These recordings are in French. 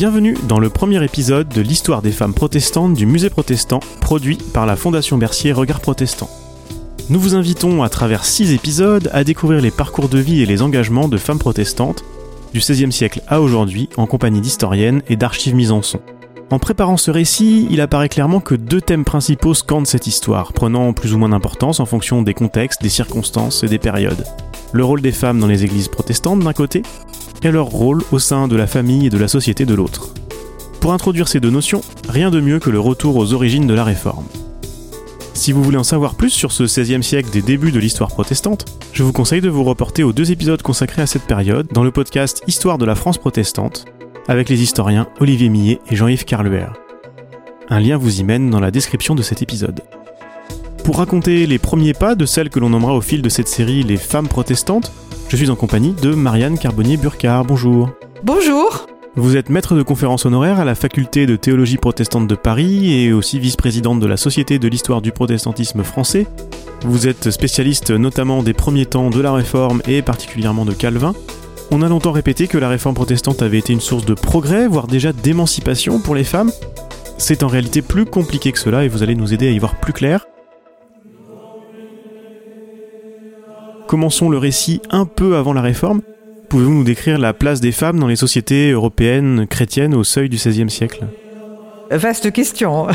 Bienvenue dans le premier épisode de l'histoire des femmes protestantes du musée protestant, produit par la Fondation Bercier Regard Protestant. Nous vous invitons à travers six épisodes à découvrir les parcours de vie et les engagements de femmes protestantes du XVIe siècle à aujourd'hui en compagnie d'historiennes et d'archives mises en son. En préparant ce récit, il apparaît clairement que deux thèmes principaux scandent cette histoire, prenant plus ou moins d'importance en fonction des contextes, des circonstances et des périodes. Le rôle des femmes dans les églises protestantes d'un côté, et leur rôle au sein de la famille et de la société de l'autre. Pour introduire ces deux notions, rien de mieux que le retour aux origines de la Réforme. Si vous voulez en savoir plus sur ce XVIe siècle des débuts de l'histoire protestante, je vous conseille de vous reporter aux deux épisodes consacrés à cette période dans le podcast Histoire de la France protestante, avec les historiens Olivier Millet et Jean-Yves Carluer. Un lien vous y mène dans la description de cet épisode. Pour raconter les premiers pas de celles que l'on nommera au fil de cette série les femmes protestantes, je suis en compagnie de Marianne Carbonnier-Burcard. Bonjour. Bonjour. Vous êtes maître de conférences honoraire à la faculté de théologie protestante de Paris et aussi vice-présidente de la Société de l'histoire du protestantisme français. Vous êtes spécialiste notamment des premiers temps de la Réforme et particulièrement de Calvin. On a longtemps répété que la Réforme protestante avait été une source de progrès, voire déjà d'émancipation pour les femmes. C'est en réalité plus compliqué que cela et vous allez nous aider à y voir plus clair. Commençons le récit un peu avant la Réforme. Pouvez-vous nous décrire la place des femmes dans les sociétés européennes chrétiennes au seuil du XVIe siècle? Vaste question.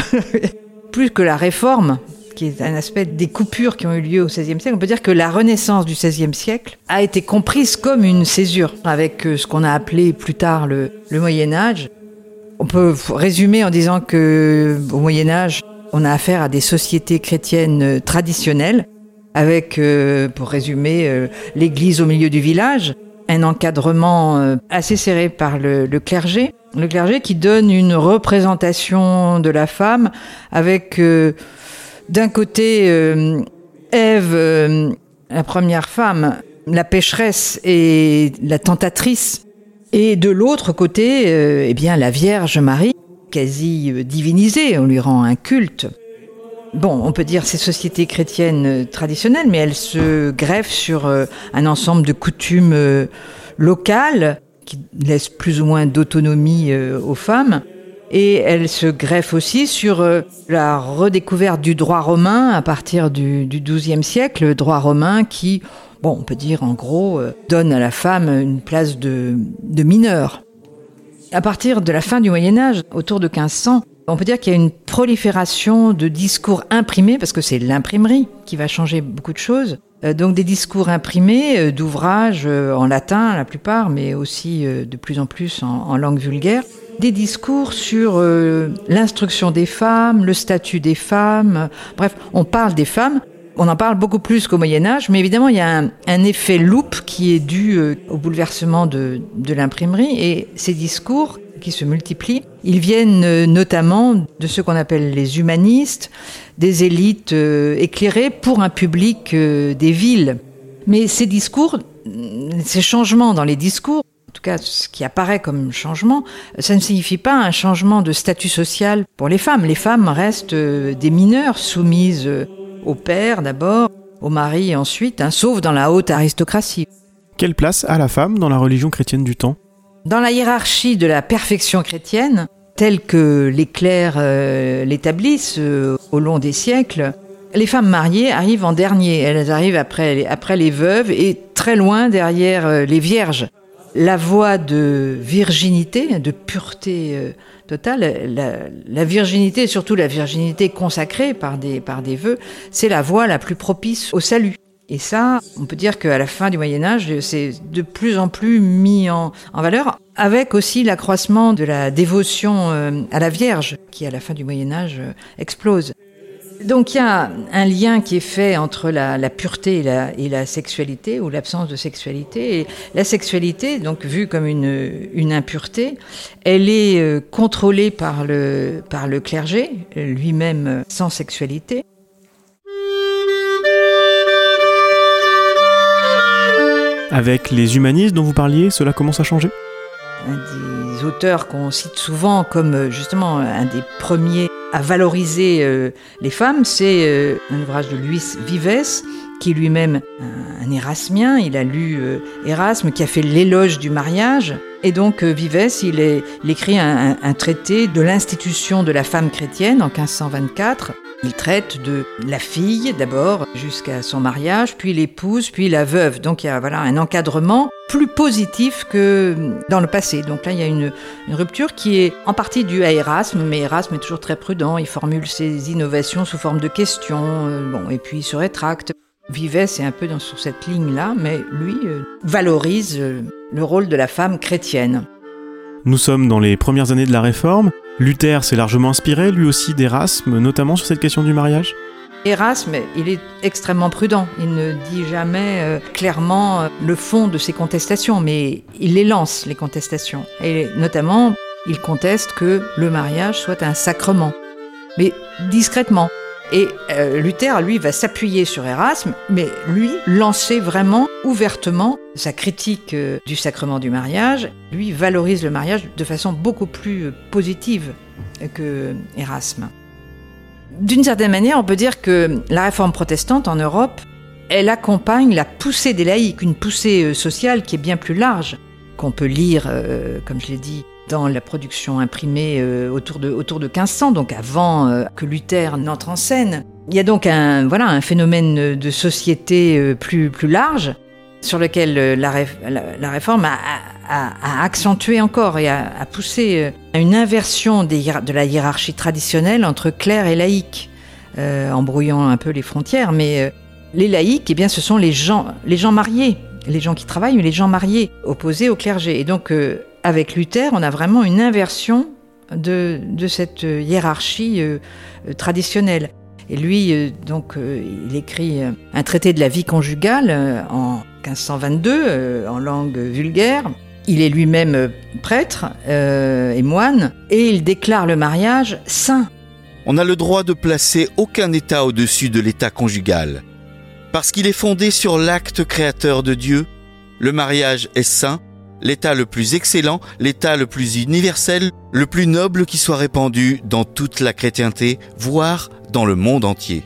Plus que la Réforme, qui est un aspect des coupures qui ont eu lieu au XVIe siècle, on peut dire que la Renaissance du XVIe siècle a été comprise comme une césure, avec euh, ce qu'on a appelé plus tard le, le Moyen Âge. On peut résumer en disant que au Moyen Âge, on a affaire à des sociétés chrétiennes euh, traditionnelles avec, euh, pour résumer, euh, l'église au milieu du village, un encadrement euh, assez serré par le, le, clergé, le clergé qui donne une représentation de la femme avec d'un côté Ève, la première femme, la pécheresse et la tentatrice, et de l'autre côté, eh bien la Vierge Marie, quasi divinisée, on lui rend un culte bon, on peut dire ces sociétés chrétiennes euh, traditionnelles, mais elles se greffent sur euh, un ensemble de coutumes euh, locales qui laissent plus ou moins d'autonomie aux femmes. Et elles se greffent aussi sur la redécouverte du droit romain à partir du, XIIe siècle, le droit romain qui, bon, on peut dire en gros, donne à la femme une place de, de. À partir de la fin du Moyen Âge, autour de 1500, on peut dire qu'il y a une prolifération de discours imprimés, parce que c'est l'imprimerie qui va changer beaucoup de choses. Euh, donc des discours imprimés, euh, d'ouvrages euh, en latin la plupart, mais aussi de plus en plus en, langue vulgaire. Des discours sur l'instruction des femmes, le statut des femmes. Bref, on parle des femmes. On en parle beaucoup plus qu'au Moyen Âge, mais évidemment, il y a un, effet loupe qui est dû au bouleversement de, de l'imprimerie. Et ces discours qui se multiplient. Ils viennent euh, notamment de ce qu'on appelle les humanistes, des élites euh, éclairées pour un public euh, des villes. Mais ces discours, ces changements dans les discours, en tout cas ce qui apparaît comme changement, ça ne signifie pas un changement de statut social pour les femmes. Les femmes restent des mineurs soumises au père d'abord, au mari ensuite, hein, sauf dans la haute aristocratie. Quelle place a la femme dans la religion chrétienne du temps? Dans la hiérarchie de la perfection chrétienne, telle que les clercs euh, l'établissent euh, au long des siècles, les femmes mariées arrivent en dernier. Elles arrivent après, après les veuves et très loin derrière euh, les vierges. La voie de virginité, de pureté totale, la, la, virginité, surtout la virginité consacrée par des, par des vœux, c'est la voie la plus propice au salut. Et ça, on peut dire qu'à la fin du Moyen Âge, c'est de plus en plus mis en, valeur, avec aussi l'accroissement de la dévotion euh, à la Vierge, qui à la fin du Moyen Âge euh, explose. Donc il y a un lien qui est fait entre la, pureté et la, sexualité, ou l'absence de sexualité. Et la sexualité, donc vue comme une, impureté, elle est euh, contrôlée par le clergé, lui-même sans sexualité. Avec les humanistes dont vous parliez, cela commence à changer? Un des auteurs qu'on cite souvent comme euh, justement un des premiers à valoriser euh, les femmes, c'est euh, un ouvrage de Luis Vives, qui est lui-même un, Érasmien. Il a lu Erasme, qui a fait l'éloge du mariage. Et donc Vivès, il, est, écrit un, un traité de l'institution de la femme chrétienne en 1524 il traite de la fille d'abord jusqu'à son mariage, puis l'épouse, puis la veuve. Donc il y a voilà un encadrement plus positif que dans le passé. Donc là, il y a une, rupture qui est en partie due à Erasme, mais Erasme est toujours très prudent. Il formule ses innovations sous forme de questions, euh, bon, et puis il se rétracte. Vivet, c'est un peu dans, sur cette ligne-là, mais lui euh, valorise euh, le rôle de la femme chrétienne. Nous sommes dans les premières années de la Réforme. Luther s'est largement inspiré, lui aussi, d'Erasme, notamment sur cette question du mariage? Erasme, il est extrêmement prudent. Il ne dit jamais euh, clairement euh, le fond de ses contestations, mais il les lance, les contestations. Et notamment, il conteste que le mariage soit un sacrement, mais discrètement. Et euh, Luther, lui, va s'appuyer sur Erasme, mais lui, lancer vraiment ouvertement sa critique euh, du sacrement du mariage. Lui valorise le mariage de façon beaucoup plus euh, positive que Erasme. D'une certaine manière, on peut dire que la réforme protestante en Europe, elle accompagne la poussée des laïcs, une poussée sociale qui est bien plus large, qu'on peut lire, comme je l'ai dit, dans la production imprimée euh, autour, de, autour de 1500, donc avant euh, que Luther n'entre en scène. Il y a donc un, voilà, un phénomène de société euh, plus, plus large sur lequel la, la, réforme a, accentué encore et a, poussé à une inversion de la hiérarchie traditionnelle entre clerc et laïc, en brouillant un peu les frontières. Mais les laïcs, eh bien, ce sont les gens, les gens mariés, les gens qui travaillent, mais les gens mariés, opposés au clergé. Et donc, avec Luther, on a vraiment une inversion de, cette hiérarchie euh, euh, traditionnelle. Et lui, euh, donc, il écrit un traité de la vie conjugale en 1522 en langue vulgaire. Il est lui-même prêtre et moine, et il déclare le mariage saint. On n'a le droit de placer aucun État au-dessus de l'État conjugal. Parce qu'il est fondé sur l'acte créateur de Dieu, le mariage est saint l'état le plus excellent, l'état le plus universel, le plus noble qui soit répandu dans toute la chrétienté, voire dans le monde entier.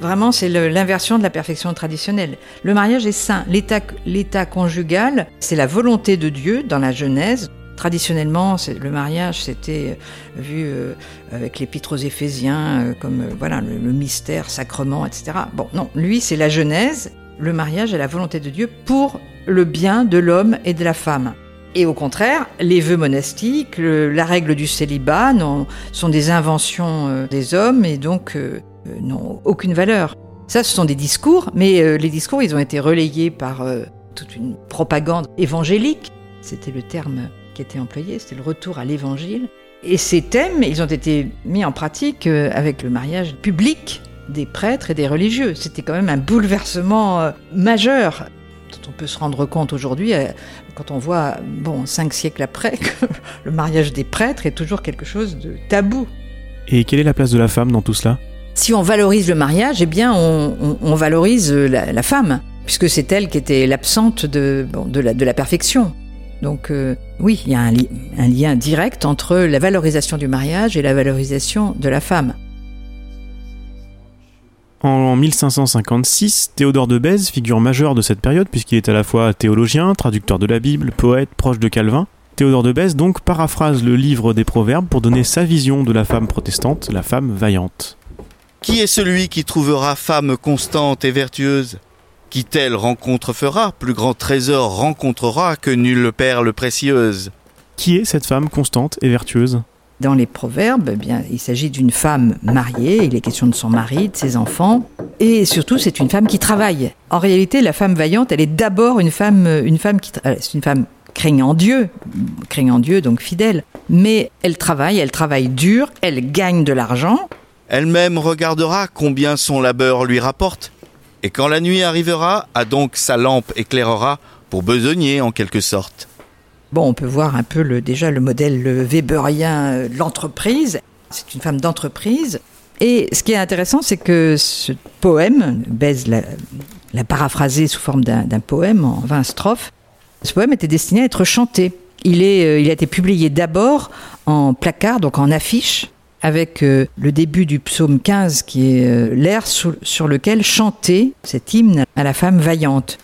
Vraiment, c'est l'inversion de la perfection traditionnelle. Le mariage est saint. L'état conjugal, c'est la volonté de Dieu dans la Genèse. Traditionnellement, le mariage, c'était euh, vu euh, avec l'épître aux Éphésiens euh, comme voilà le, le, mystère, sacrement, etc. Bon, non, lui, c'est la Genèse. Le mariage est la volonté de Dieu pour le bien de l'homme et de la femme. Et au contraire, les vœux monastiques, la règle du célibat sont des inventions euh, des hommes et donc euh, euh, n'ont aucune valeur. Ça, ce sont des discours, mais les discours, ils ont été relayés par toute une propagande évangélique. C'était le terme qui était employé, c'était le retour à l'évangile. Et ces thèmes, ils ont été mis en pratique avec le mariage public des prêtres et des religieux. C'était quand même un bouleversement majeur on peut se rendre compte aujourd'hui, euh, quand on voit, bon, cinq siècles après, que le mariage des prêtres est toujours quelque chose de tabou. Et quelle est la place de la femme dans tout cela? Si on valorise le mariage, eh bien, on, valorise la, femme, puisque c'est elle qui était l'absente de, de, la, perfection. Donc euh, oui, il y a un, un lien direct entre la valorisation du mariage et la valorisation de la femme. En 1556, Théodore de Bèze, figure majeure de cette période, puisqu'il est à la fois théologien, traducteur de la Bible, poète, proche de Calvin. Théodore de Bèze donc paraphrase le livre des Proverbes pour donner sa vision de la femme protestante, la femme vaillante. Qui est celui qui trouvera femme constante et vertueuse? Qui telle rencontre fera, plus grand trésor rencontrera que nulle perle précieuse? Qui est cette femme constante et vertueuse? Dans les proverbes, eh il s'agit d'une femme mariée, il est question de son mari, de ses enfants, et surtout c'est une femme qui travaille. En réalité, la femme vaillante, elle est d'abord une femme, une femme qui, euh, craignant Dieu, craignant Dieu donc fidèle, mais elle travaille, elle travaille dur, elle gagne de l'argent. Elle-même regardera combien son labeur lui rapporte, et quand la nuit arrivera, a donc sa lampe éclairera pour besogner en quelque sorte. Bon, on peut voir un peu déjà le modèle weberien de l'entreprise. C'est une femme d'entreprise. Et ce qui est intéressant, c'est que ce poème, Bèze l'a paraphrasé sous forme d'un poème en 20 strophes, ce poème était destiné à être chanté. Euh, il a été publié d'abord en placard, donc en affiche, avec euh, le début du psaume 15, qui est euh, l'air sur lequel chanter cet hymne à la femme vaillante.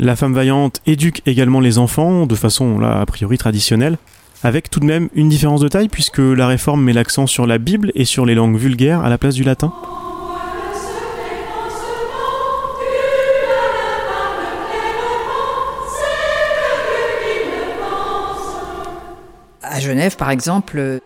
La femme vaillante éduque également les enfants de façon là a priori traditionnelle, avec tout de même une différence de taille puisque la réforme met l'accent sur la Bible et sur les langues vulgaires à la place du latin. À Genève, par exemple,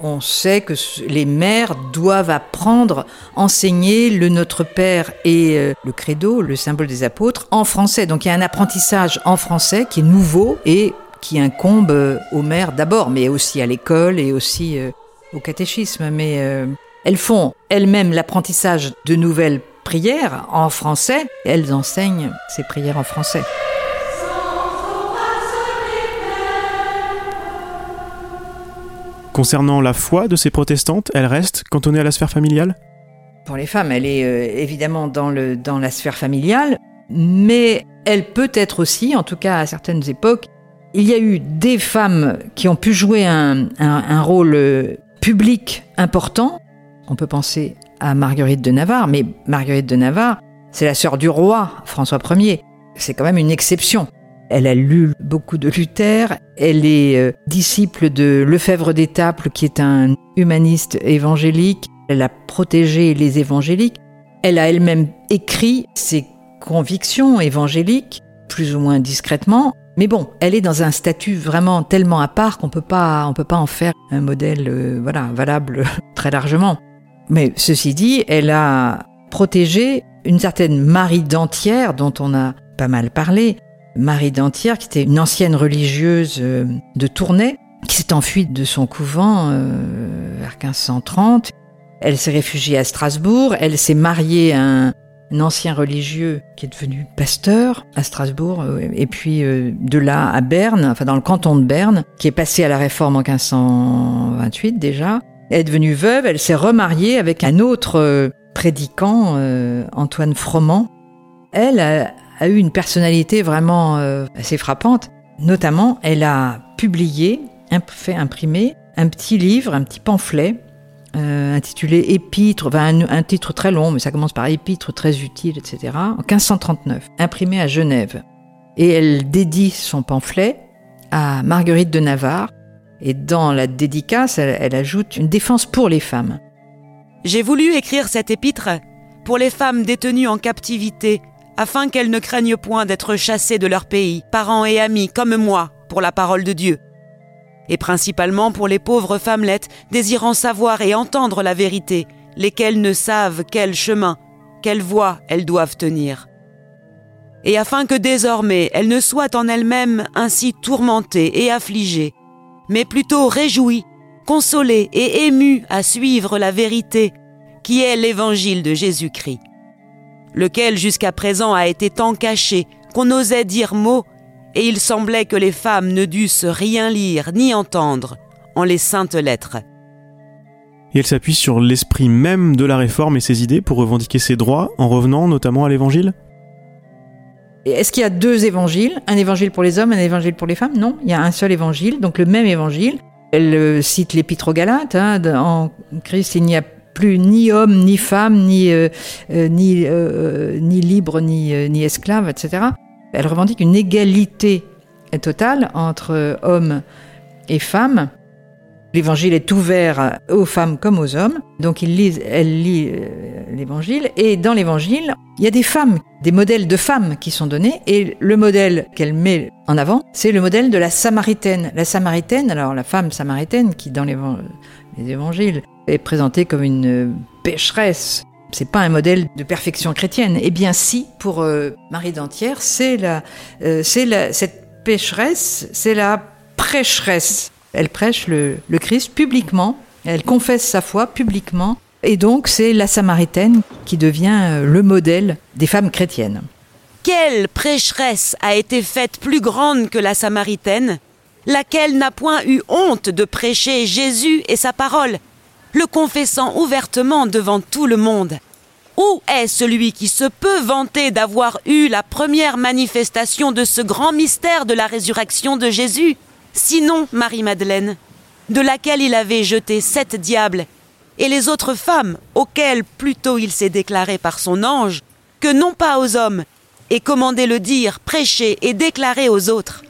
on sait que les mères doivent apprendre, enseigner le Notre Père et euh, le Credo, le symbole des apôtres, en français. Donc il y a un apprentissage en français qui est nouveau et qui incombe euh, aux mères d'abord, mais aussi à l'école et aussi euh, au catéchisme. Mais elles font elles-mêmes l'apprentissage de nouvelles prières en français. elles enseignent ces prières en français. Concernant la foi de ces protestantes, elle reste cantonnée à la sphère familiale? Pour les femmes, elle est euh, évidemment dans, la sphère familiale, mais elle peut être aussi, en tout cas à certaines époques, il y a eu des femmes qui ont pu jouer un, un rôle euh, public important. On peut penser à Marguerite de Navarre, mais Marguerite de Navarre, c'est la sœur du roi François Ier. C'est quand même une exception. Elle a lu beaucoup de Luther, elle est euh, disciple de Lefebvre d'Étaples qui est un humaniste évangélique, elle a protégé les évangéliques, elle a elle-même écrit ses convictions évangéliques, plus ou moins discrètement, mais bon, elle est dans un statut vraiment tellement à part qu'on peut pas, on peut pas en faire un modèle, euh, voilà, valable très largement. Mais ceci dit, elle a protégé une certaine Marie d'Antière dont on a pas mal parlé, Marie d'Antière, qui était une ancienne religieuse euh, de Tournai, qui s'est enfuie de son couvent euh, vers 1530. Elle s'est réfugiée à Strasbourg, elle s'est mariée à un, ancien religieux qui est devenu pasteur à Strasbourg, euh, et puis de là à Berne, enfin dans le canton de Berne, qui est passé à la réforme en 1528 déjà. Elle est devenue veuve, elle s'est remariée avec un autre prédicant, Antoine Froment. Elle a eu une personnalité vraiment euh, assez frappante. Notamment, elle a publié, fait imprimer un petit livre, un petit pamphlet euh, intitulé Épître, enfin un, titre très long, mais ça commence par Épître très utile, etc. En 1539, imprimé à Genève. Et elle dédie son pamphlet à Marguerite de Navarre. Et dans la dédicace, elle ajoute une défense pour les femmes. J'ai voulu écrire cet épître pour les femmes détenues en captivité afin qu'elles ne craignent point d'être chassées de leur pays, parents et amis comme moi, pour la parole de Dieu. Et principalement pour les pauvres femmelettes désirant savoir et entendre la vérité, lesquelles ne savent quel chemin, quelle voie elles doivent tenir. Et afin que désormais elles ne soient en elles-mêmes ainsi tourmentées et affligées, mais plutôt réjouies, consolées et émues à suivre la vérité, qui est l'évangile de Jésus-Christ lequel jusqu'à présent a été tant caché qu'on osait dire mot, et il semblait que les femmes ne dussent rien lire ni entendre en les saintes lettres. Et elle s'appuie sur l'esprit même de la réforme et ses idées pour revendiquer ses droits en revenant notamment à l'évangile? Est-ce qu'il y a deux évangiles? Un évangile pour les hommes, un évangile pour les femmes? Non, il y a un seul évangile, donc le même évangile. Elle euh, cite l'épître aux Galates. Hein, en Christ, il n'y a plus ni homme, ni femme, ni, euh, euh, ni, euh, ni libre, ni, ni esclave, etc. Elle revendique une égalité totale entre hommes et femmes. L'évangile est ouvert aux femmes comme aux hommes. Donc elle lit l'évangile. Et dans l'évangile, il y a des femmes, des modèles de femmes qui sont donnés. Et le modèle qu'elle met en avant, c'est le modèle de la Samaritaine. La Samaritaine, alors la femme samaritaine qui dans les évangiles est présentée comme une pécheresse. C'est pas un modèle de perfection chrétienne. Eh bien, si, pour euh, Marie d'Antière, c'est la, euh, c'est la, cette pécheresse, c'est la prêcheresse. Elle prêche le, Christ publiquement, elle confesse sa foi publiquement, et donc c'est la Samaritaine qui devient euh, le modèle des femmes chrétiennes. Quelle prêcheresse a été faite plus grande que la Samaritaine, laquelle n'a point eu honte de prêcher Jésus et sa parole, le confessant ouvertement devant tout le monde. Où est celui qui se peut vanter d'avoir eu la première manifestation de ce grand mystère de la résurrection de Jésus, sinon Marie-Madeleine, de laquelle il avait jeté sept diables, et les autres femmes auxquelles plutôt il s'est déclaré par son ange, que non pas aux hommes, et commander le dire, prêcher et déclarer aux autres?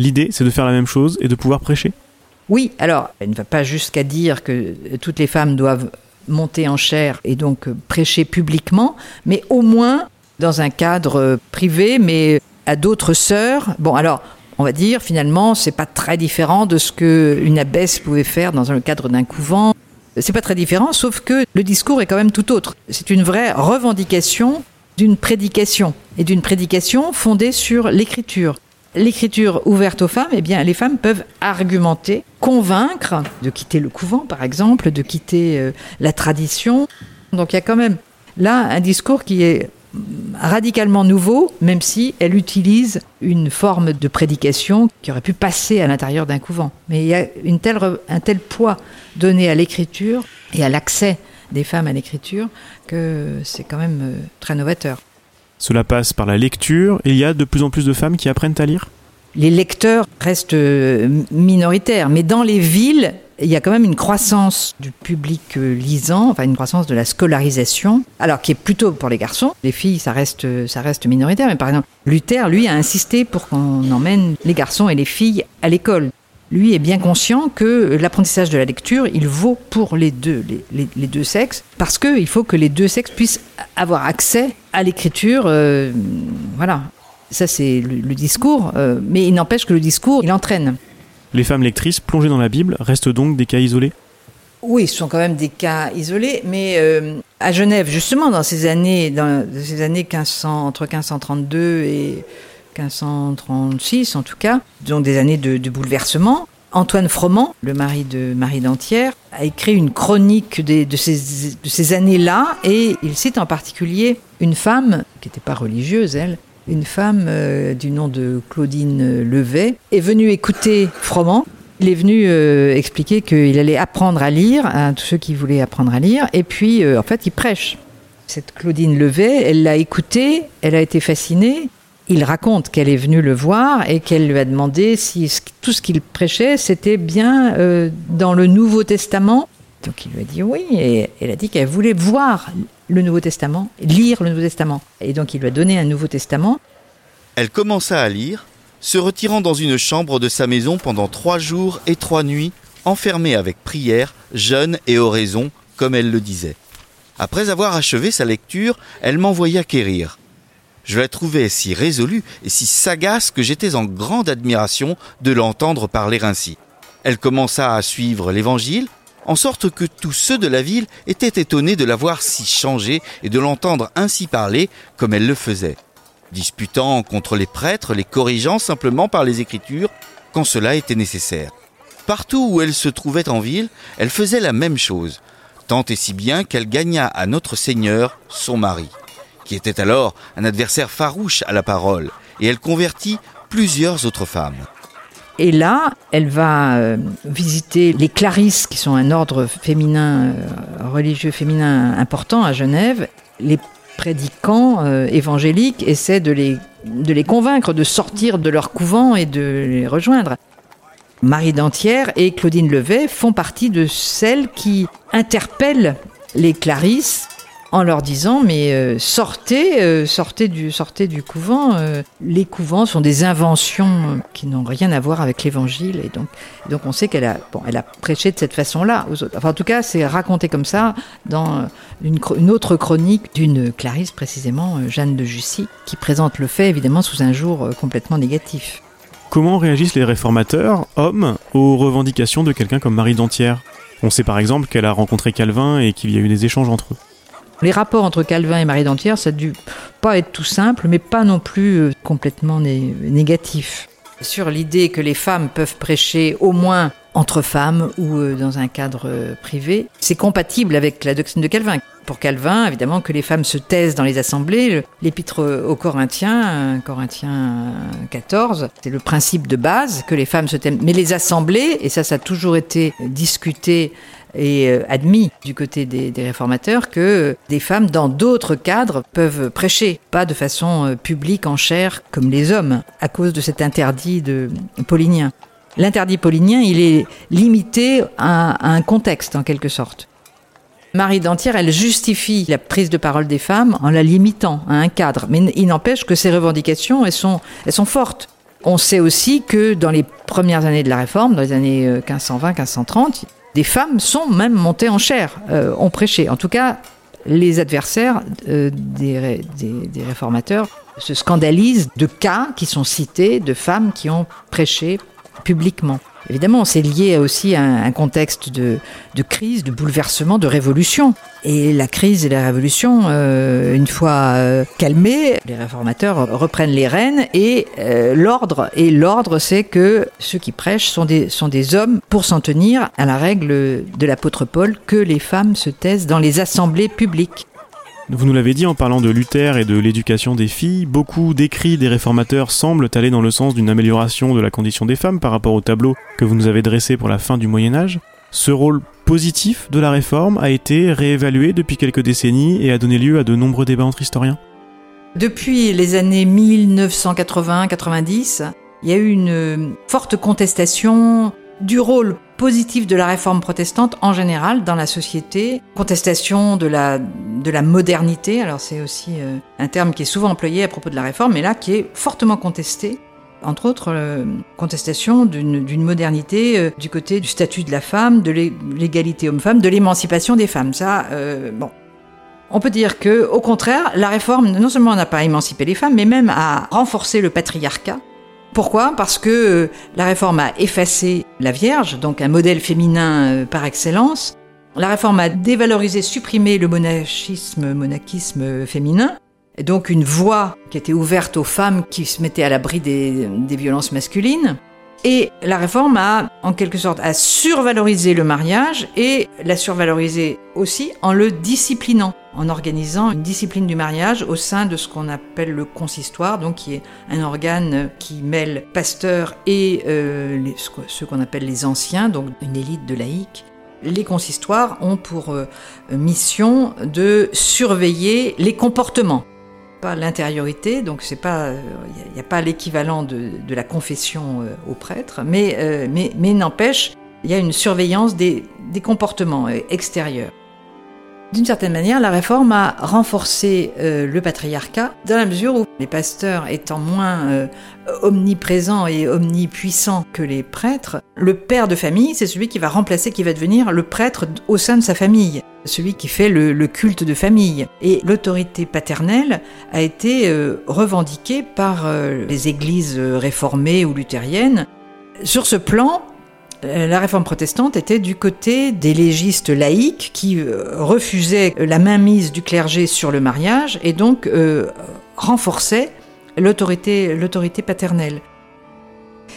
L'idée, c'est de faire la même chose et de pouvoir prêcher? Oui, alors, elle ne va pas jusqu'à dire que toutes les femmes doivent monter en chair et donc prêcher publiquement, mais au moins dans un cadre privé, mais à d'autres sœurs. Bon, alors, on va dire, finalement, c'est pas très différent de ce qu'une abbesse pouvait faire dans le cadre d'un couvent. C'est pas très différent, sauf que le discours est quand même tout autre. C'est une vraie revendication d'une prédication, et d'une prédication fondée sur l'écriture. L'écriture ouverte aux femmes, eh bien, les femmes peuvent argumenter, convaincre de quitter le couvent, par exemple, de quitter euh, la tradition. Donc il y a quand même là un discours qui est radicalement nouveau, même si elle utilise une forme de prédication qui aurait pu passer à l'intérieur d'un couvent. Mais il y a un tel poids donné à l'écriture et à l'accès des femmes à l'écriture que c'est quand même euh, très novateur. Cela passe par la lecture et il y a de plus en plus de femmes qui apprennent à lire Les lecteurs restent euh, minoritaires, mais dans les villes, il y a quand même une croissance du public euh, lisant, enfin une croissance de la scolarisation, alors qui est plutôt pour les garçons. Les filles, ça reste, ça reste minoritaire, mais par exemple, Luther, lui, a insisté pour qu'on emmène les garçons et les filles à l'école lui est bien conscient que l'apprentissage de la lecture, il vaut pour les deux, les, deux sexes, parce qu'il faut que les deux sexes puissent avoir accès à l'écriture. Euh, voilà, ça c'est le, discours, euh, mais il n'empêche que le discours, il entraîne. Les femmes lectrices plongées dans la Bible restent donc des cas isolés? Oui, ce sont quand même des cas isolés, mais euh, à Genève, justement, dans ces années, dans ces années 1500, entre 1532 et 1536 en tout cas, donc des années de, bouleversement. Antoine Froment, le mari de Marie Dantière, a écrit une chronique de, ces, de ces années-là et il cite en particulier une femme, qui n'était pas religieuse elle, une femme euh, du nom de Claudine Levet, est venue écouter Froment. Il est venu euh, expliquer qu'il allait apprendre à lire à tous ceux qui voulaient apprendre à lire et puis euh, en fait il prêche. Cette Claudine Levet, elle l'a écouté, elle a été fascinée il raconte qu'elle est venue le voir et qu'elle lui a demandé si tout ce qu'il prêchait, c'était bien euh, dans le Nouveau Testament. Donc il lui a dit oui, et elle a dit qu'elle voulait voir le Nouveau Testament, lire le Nouveau Testament. Et donc il lui a donné un Nouveau Testament. Elle commença à lire, se retirant dans une chambre de sa maison pendant trois jours et trois nuits, enfermée avec prière, jeûne et oraison, comme elle le disait. Après avoir achevé sa lecture, elle m'envoya quérir. Je la trouvais si résolue et si sagace que j'étais en grande admiration de l'entendre parler ainsi. Elle commença à suivre l'Évangile, en sorte que tous ceux de la ville étaient étonnés de la voir si changée et de l'entendre ainsi parler comme elle le faisait, disputant contre les prêtres, les corrigeant simplement par les Écritures quand cela était nécessaire. Partout où elle se trouvait en ville, elle faisait la même chose, tant et si bien qu'elle gagna à notre Seigneur son mari qui était alors un adversaire farouche à la parole, et elle convertit plusieurs autres femmes. Et là, elle va euh, visiter les Clarisses, qui sont un ordre féminin, euh, religieux féminin important à Genève. Les prédicants euh, évangéliques essaient de les, de les convaincre de sortir de leur couvent et de les rejoindre. Marie Dantière et Claudine Levet font partie de celles qui interpellent les Clarisses en leur disant mais euh, sortez, euh, sortez du sortez du couvent. Euh, les couvents sont des inventions qui n'ont rien à voir avec l'Évangile et donc donc on sait qu'elle a bon elle a prêché de cette façon-là aux autres. Enfin en tout cas c'est raconté comme ça dans une, une autre chronique d'une Clarisse précisément Jeanne de Jussy qui présente le fait évidemment sous un jour complètement négatif. Comment réagissent les réformateurs, hommes, aux revendications de quelqu'un comme Marie Dantière On sait par exemple qu'elle a rencontré Calvin et qu'il y a eu des échanges entre eux. Les rapports entre Calvin et Marie Dantière, ça a dû pas être tout simple, mais pas non plus euh, complètement négatif. Sur l'idée que les femmes peuvent prêcher au moins entre femmes ou euh, dans un cadre euh, privé, c'est compatible avec la doctrine de Calvin. Pour Calvin, évidemment, que les femmes se taisent dans les assemblées, l'épître aux Corinthiens, Corinthiens 14, c'est le principe de base que les femmes se taisent. Mais les assemblées, et ça, ça a toujours été discuté et euh, admis du côté des, réformateurs que des femmes dans d'autres cadres peuvent prêcher, pas de façon euh, publique en chair comme les hommes, à cause de cet interdit de paulinien. L'interdit paulinien, il est limité à, un contexte en quelque sorte. Marie Dantière, elle justifie la prise de parole des femmes en la limitant à un cadre. Mais il n'empêche que ces revendications, elles sont, elles sont fortes. On sait aussi que dans les premières années de la Réforme, dans les années 1520-1530, euh, des femmes sont même montées en chair, euh, ont prêché. En tout cas, les adversaires euh, des, des, réformateurs se scandalisent de cas qui sont cités de femmes qui ont prêché publiquement. Évidemment, c'est lié aussi à un contexte de, crise, de bouleversement, de révolution. Et la crise et la révolution, euh, une fois euh, calmées, les réformateurs reprennent les rênes et euh, l'ordre. Et l'ordre, c'est que ceux qui prêchent sont des, sont des hommes pour s'en tenir à la règle de l'apôtre Paul que les femmes se taisent dans les assemblées publiques. Vous nous l'avez dit en parlant de Luther et de l'éducation des filles, beaucoup d'écrits des réformateurs semblent aller dans le sens d'une amélioration de la condition des femmes par rapport au tableau que vous nous avez dressé pour la fin du Moyen Âge. Ce rôle positif de la réforme a été réévalué depuis quelques décennies et a donné lieu à de nombreux débats entre historiens. Depuis les années 1980-90, il y a eu une forte contestation du rôle positif de la réforme protestante en général dans la société, contestation de la, de la modernité, alors c'est aussi euh, un terme qui est souvent employé à propos de la réforme, mais là qui est fortement contesté entre autres euh, contestation d'une modernité euh, du côté du statut de la femme, de l'égalité homme-femme, de l'émancipation des femmes. Ça, bon. On peut dire que, au contraire, la réforme non seulement n'a pas émancipé les femmes, mais même a renforcé le patriarcat pourquoi? Parce que euh, la réforme a effacé la Vierge, donc un modèle féminin euh, par excellence. La réforme a dévalorisé, supprimé le monachisme, monachisme féminin, et donc une voie qui était ouverte aux femmes qui se mettaient à l'abri des, des, violences masculines. Et la réforme a, en quelque sorte, a survalorisé le mariage et l'a survalorisé aussi en le disciplinant en organisant une discipline du mariage au sein de ce qu'on appelle le consistoire, donc qui est un organe qui mêle pasteurs et euh, ce qu'on appelle les anciens, donc une élite de laïcs. Les consistoires ont pour euh, mission de surveiller les comportements, pas l'intériorité, donc c'est pas, il euh, n'y a, pas l'équivalent de, la confession aux prêtres, mais, mais, n'empêche, il y a une surveillance des comportements extérieurs. D'une certaine manière, la réforme a renforcé euh, le patriarcat dans la mesure où les pasteurs étant moins euh, omniprésents et omnipuissants que les prêtres, le père de famille, c'est celui qui va remplacer, qui va devenir le prêtre au sein de sa famille, celui qui fait le, culte de famille. Et l'autorité paternelle a été euh, revendiquée par les églises réformées ou luthériennes. Sur ce plan, la réforme protestante était du côté des légistes laïcs qui euh, refusaient la mainmise du clergé sur le mariage et donc euh, renforçaient l'autorité, paternelle.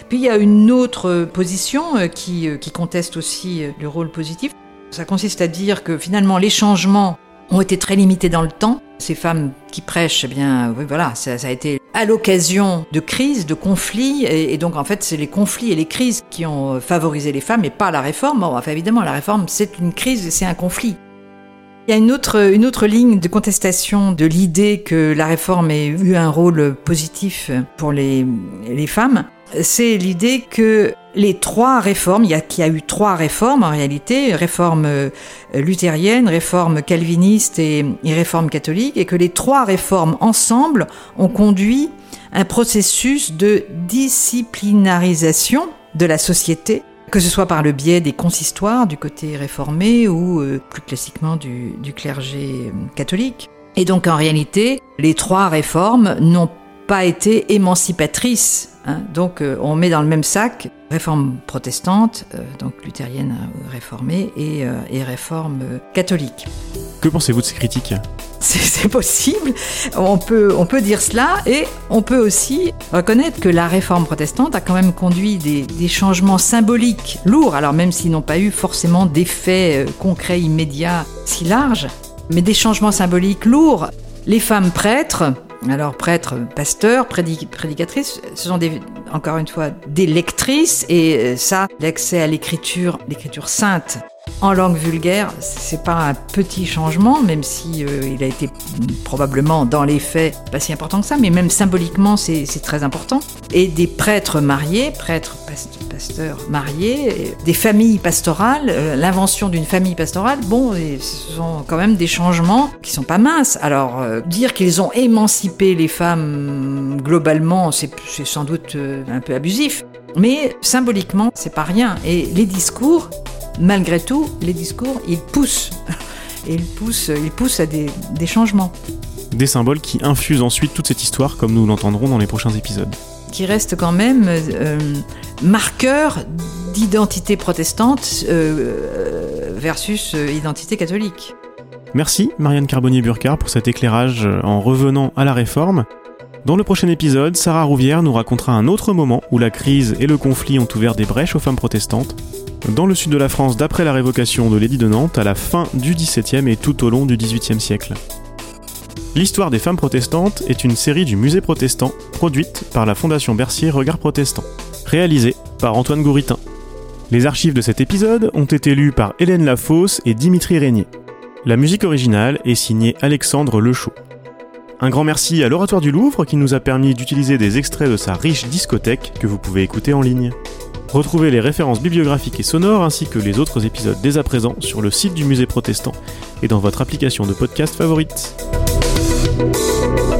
Puis il y a une autre position qui, qui conteste aussi le rôle positif. Ça consiste à dire que finalement les changements ont été très limités dans le temps. Ces femmes qui prêchent, eh bien, oui, voilà, ça, a été à l'occasion de crises, de conflits, et, donc en fait, c'est les conflits et les crises qui ont favorisé les femmes, et pas la réforme. Bon, enfin, évidemment, la réforme, c'est une crise, c'est un conflit. Il y a une autre, une autre ligne de contestation de l'idée que la réforme ait eu un rôle positif pour les, les femmes c'est l'idée que les trois réformes, il y, a, a eu trois réformes en réalité, réforme euh, luthérienne, réforme calviniste et, réforme catholique, et que les trois réformes ensemble ont conduit un processus de disciplinarisation de la société, que ce soit par le biais des consistoires du côté réformé ou euh, plus classiquement du, du clergé euh, catholique. Et donc en réalité, les trois réformes n'ont pas été émancipatrices Hein. donc euh, on met dans le même sac réforme protestante, euh, donc luthérienne euh, réformée, et, réforme catholique. Que pensez-vous de ces critiques? C'est possible, on peut, on peut dire cela, et on peut aussi reconnaître que la réforme protestante a quand même conduit des, des changements symboliques lourds, alors même s'ils n'ont pas eu forcément d'effets concrets immédiats si larges, mais des changements symboliques lourds. Les femmes prêtres, alors prêtres, pasteurs, prédicatrices, ce sont encore une fois des lectrices et euh, ça, l'accès à l'écriture, l'écriture sainte en langue vulgaire, c'est pas un petit changement, même si euh, il a été probablement dans les faits pas si important que ça, mais même symboliquement c'est très important. Et des prêtres mariés, prêtres pasteurs mariés, des familles pastorales, euh, l'invention d'une famille pastorale, bon, ce sont quand même des changements qui sont pas minces. Alors euh, dire qu'ils ont émancipé les femmes globalement, c'est sans doute un peu abusif. Mais symboliquement, c'est pas rien. Et les discours, malgré tout, les discours, ils poussent. Ils poussent, ils poussent à des, changements. Des symboles qui infusent ensuite toute cette histoire, comme nous l'entendrons dans les prochains épisodes. Qui restent quand même euh, marqueurs d'identité protestante euh, versus euh, identité catholique. Merci Marianne Carbonnier-Burcard pour cet éclairage en revenant à la réforme. Dans le prochain épisode, Sarah Rouvière nous racontera un autre moment où la crise et le conflit ont ouvert des brèches aux femmes protestantes, dans le sud de la France d'après la révocation de l'édit de Nantes à la fin du XVIIe et tout au long du XVIIIe siècle. L'histoire des femmes protestantes est une série du musée protestant produite par la Fondation Bercier Regard Protestant, réalisée par Antoine Gouritin. Les archives de cet épisode ont été lues par Hélène Lafosse et Dimitri Régnier. La musique originale est signée Alexandre Lechaud. Un grand merci à l'Oratoire du Louvre qui nous a permis d'utiliser des extraits de sa riche discothèque que vous pouvez écouter en ligne. Retrouvez les références bibliographiques et sonores ainsi que les autres épisodes dès à présent sur le site du musée protestant et dans votre application de podcast favorite. Oh,